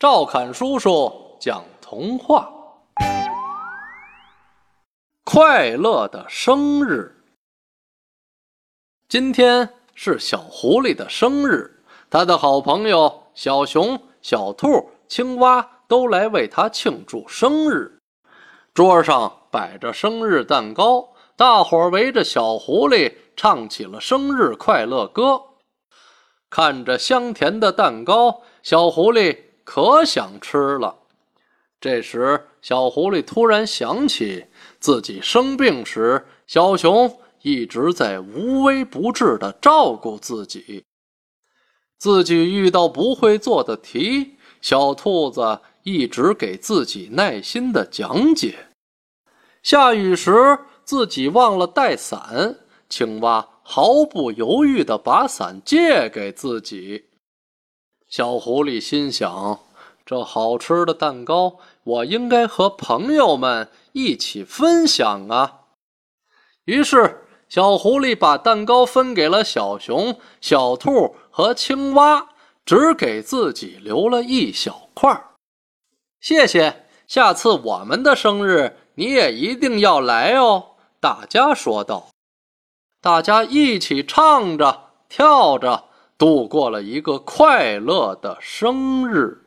赵侃叔叔讲童话：快乐的生日。今天是小狐狸的生日，他的好朋友小熊、小兔、青蛙都来为他庆祝生日。桌上摆着生日蛋糕，大伙儿围着小狐狸唱起了生日快乐歌。看着香甜的蛋糕，小狐狸。可想吃了。这时，小狐狸突然想起自己生病时，小熊一直在无微不至地照顾自己；自己遇到不会做的题，小兔子一直给自己耐心地讲解；下雨时自己忘了带伞，青蛙毫不犹豫地把伞借给自己。小狐狸心想：“这好吃的蛋糕，我应该和朋友们一起分享啊！”于是，小狐狸把蛋糕分给了小熊、小兔和青蛙，只给自己留了一小块。谢谢，下次我们的生日你也一定要来哦！大家说道。大家一起唱着、跳着。度过了一个快乐的生日。